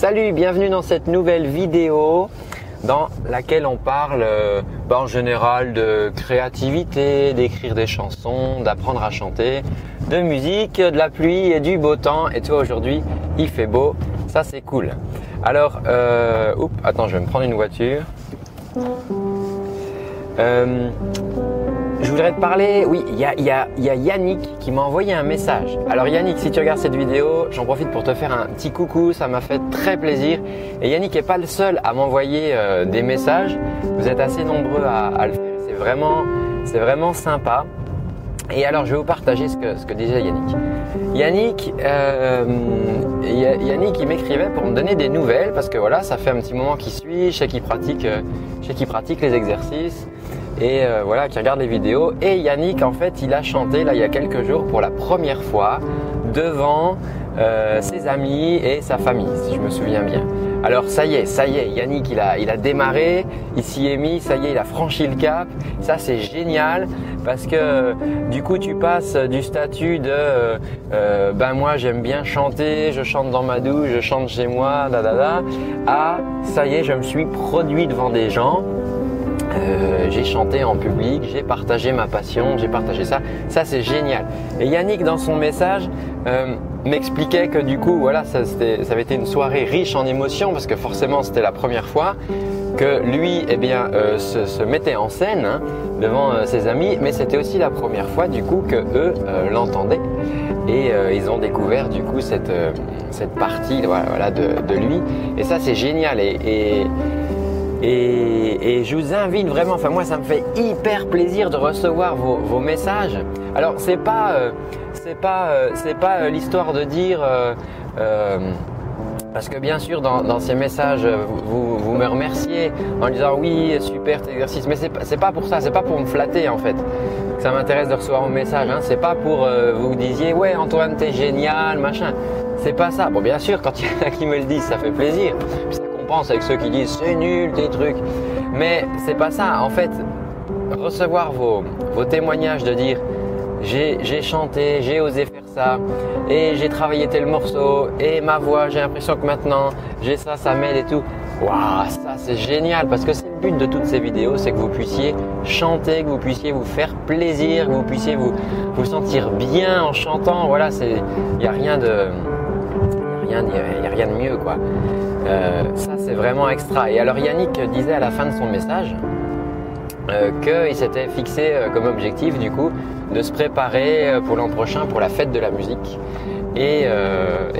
Salut, bienvenue dans cette nouvelle vidéo dans laquelle on parle euh, bah, en général de créativité, d'écrire des chansons, d'apprendre à chanter, de musique, de la pluie et du beau temps. Et toi aujourd'hui, il fait beau, ça c'est cool. Alors, euh, attends, je vais me prendre une voiture. Euh, je voudrais te parler, oui, il y a, Yannick qui m'a envoyé un message. Alors Yannick, si tu regardes cette vidéo, j'en profite pour te faire un petit coucou, ça m'a fait très plaisir. Et Yannick n'est pas le seul à m'envoyer euh, des messages, vous êtes assez nombreux à, le faire, c'est vraiment, vraiment sympa. Et alors je vais vous partager ce que, disait Yannick. Yannick, euh, Yannick, il m'écrivait pour me donner des nouvelles parce que voilà, ça fait un petit moment qu'il suit, je sais qu'il pratique, euh, pratique les exercices et euh, voilà, qui regarde les vidéos. Et Yannick, en fait, il a chanté là il y a quelques jours pour la première fois devant euh, ses amis et sa famille, si je me souviens bien. Alors ça y est, ça y est, Yannick il a, il a démarré, il s'y est mis, ça y est, il a franchi le cap. Ça c'est génial parce que du coup tu passes du statut de euh, ben moi j'aime bien chanter, je chante dans ma douche, je chante chez moi, da da da, à ça y est, je me suis produit devant des gens euh, j'ai chanté en public, j'ai partagé ma passion, j'ai partagé ça. Ça, c'est génial. Et Yannick, dans son message, euh, m'expliquait que du coup, voilà, ça, ça, avait été une soirée riche en émotions parce que forcément, c'était la première fois que lui, eh bien, euh, se, mettait en scène hein, devant ses amis, mais c'était aussi la première fois du coup que eux l'entendaient et ils ont découvert du coup cette cette partie voilà, de, de, lui. Et ça, c'est génial. et, et et, je vous invite vraiment, enfin moi ça me fait hyper plaisir de recevoir vos, messages. Alors c'est pas, euh, pas, euh, pas euh, l'histoire de dire, parce que bien sûr dans, ces messages vous, vous, me remerciez en disant oui super cet exercice, mais c'est pas, pour ça, c'est pas pour me flatter en fait. Ça m'intéresse de recevoir vos messages, hein. c'est pas pour vous disiez ouais Antoine t'es génial machin. C'est pas ça. Bon bien sûr quand il y en a qui me le disent ça fait plaisir avec ceux qui disent c'est nul tes trucs. Mais c'est pas ça. En fait, recevoir vos, témoignages de dire j'ai chanté, j'ai osé faire ça, et j'ai travaillé tel morceau, et ma voix, j'ai l'impression que maintenant j'ai ça, ça m'aide et tout. Waouh, ça c'est génial parce que c'est le but de toutes ces vidéos, c'est que vous puissiez chanter, que vous puissiez vous faire plaisir, que vous puissiez vous, vous sentir bien en chantant. Voilà, il n'y a rien de, rien, y a rien de mieux quoi. Euh, ça, c'est vraiment extra. Et alors Yannick disait à la fin de son message euh, qu'il s'était fixé euh, comme objectif du coup de se préparer pour l'an prochain pour la fête de la musique. Et,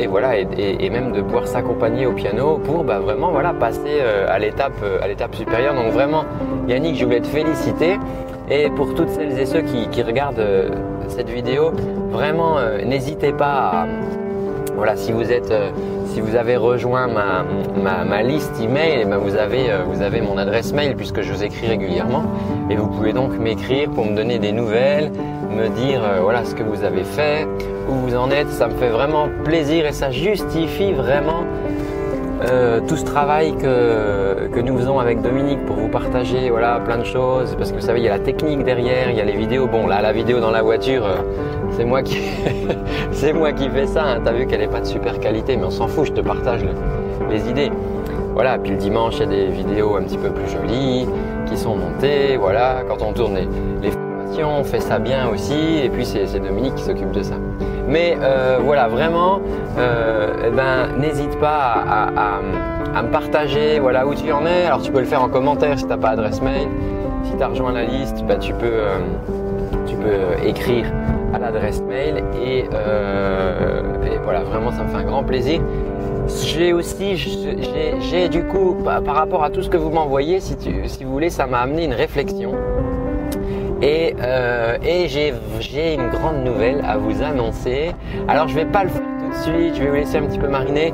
voilà, et, même de pouvoir s'accompagner au piano pour bah, vraiment voilà, passer à l'étape à l'étape supérieure. Donc vraiment, Yannick, je voulais te féliciter. Et pour toutes celles et ceux qui, regardent cette vidéo, vraiment, n'hésitez pas à, voilà, si vous êtes si vous avez rejoint ma, liste email, eh ben vous, avez, euh, vous avez mon adresse mail puisque je vous écris régulièrement. Et vous pouvez donc m'écrire pour me donner des nouvelles, me dire euh, voilà ce que vous avez fait, où vous en êtes. Ça me fait vraiment plaisir et ça justifie vraiment euh, tout ce travail que, que nous faisons avec Dominique pour vous partager voilà, plein de choses. Parce que vous savez, il y a la technique derrière, il y a les vidéos. Bon, là, la vidéo dans la voiture, euh, c'est moi qui, c'est moi qui fais ça. Hein. T'as vu qu'elle n'est pas de super qualité, mais on s'en fout, je te partage les idées. Voilà, puis le dimanche, il y a des vidéos un petit peu plus jolies qui sont montées. Voilà, quand on tourne les on fait ça bien aussi, et puis c'est Dominique qui s'occupe de ça. Mais euh, voilà, vraiment, euh, eh ben, n'hésite pas à, me partager voilà, où tu en es. Alors tu peux le faire en commentaire si tu n'as pas adresse mail. Si tu as rejoint la liste, bah, tu, peux, euh, tu peux écrire à l'adresse mail. Et, voilà, vraiment, ça me fait un grand plaisir. J'ai aussi, j'ai du coup, par, rapport à tout ce que vous m'envoyez, si, si vous voulez, ça m'a amené une réflexion. Et, euh, et j'ai une grande nouvelle à vous annoncer. Alors je vais pas le faire tout de suite, je vais vous laisser un petit peu mariner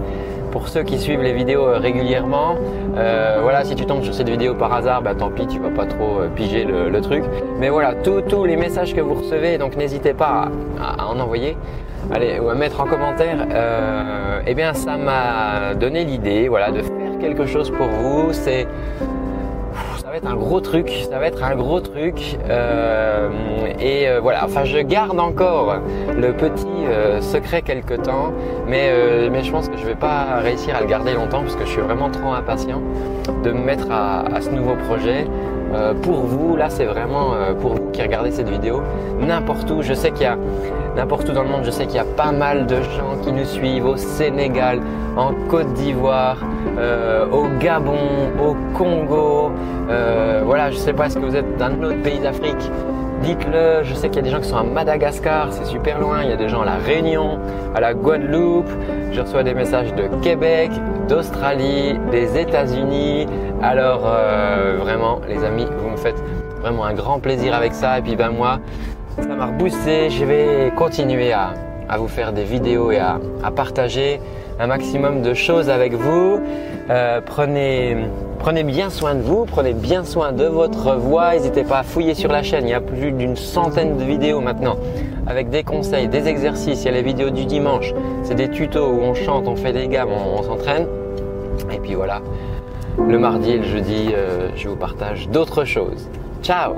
pour ceux qui suivent les vidéos euh, régulièrement. Euh, voilà, si tu tombes sur cette vidéo par hasard, bah tant pis, tu vas pas trop euh, piger le, le truc. Mais voilà, tous les messages que vous recevez, donc n'hésitez pas à, à, en envoyer. Allez, ou à mettre en commentaire. Euh, eh bien, ça m'a donné l'idée, voilà, de faire quelque chose pour vous. C'est être un gros truc, ça va être un gros truc. Euh, et euh, voilà, enfin je garde encore le petit, euh, secret quelque temps, mais, mais je pense que je vais pas réussir à le garder longtemps parce que je suis vraiment trop impatient de me mettre à, ce nouveau projet. pour vous, là c'est vraiment pour vous qui regardez cette vidéo, n'importe où, je sais qu'il y a n'importe où dans le monde, je sais qu'il y a pas mal de gens qui nous suivent au Sénégal, en Côte d'Ivoire, au Gabon, au Congo, voilà, je sais pas, est-ce que vous êtes d'un autre pays d'Afrique? Dites-le. Je sais qu'il y a des gens qui sont à Madagascar, c'est super loin. Il y a des gens à La Réunion, à la Guadeloupe. Je reçois des messages de Québec, d'Australie, des États-Unis. Alors euh, vraiment, les amis, vous me faites vraiment un grand plaisir avec ça. Et puis ben moi, ça m'a reboosté. Je vais continuer à, vous faire des vidéos et à partager un maximum de choses avec vous. Euh, prenez, prenez bien soin de vous, prenez bien soin de votre voix. N'hésitez pas à fouiller sur la chaîne. Il y a plus d'une centaine de vidéos maintenant avec des conseils, des exercices. Il y a les vidéos du dimanche. C'est des tutos où on chante, on fait des gammes, on, s'entraîne. Et puis voilà. Le mardi et le jeudi, euh, je vous partage d'autres choses. Ciao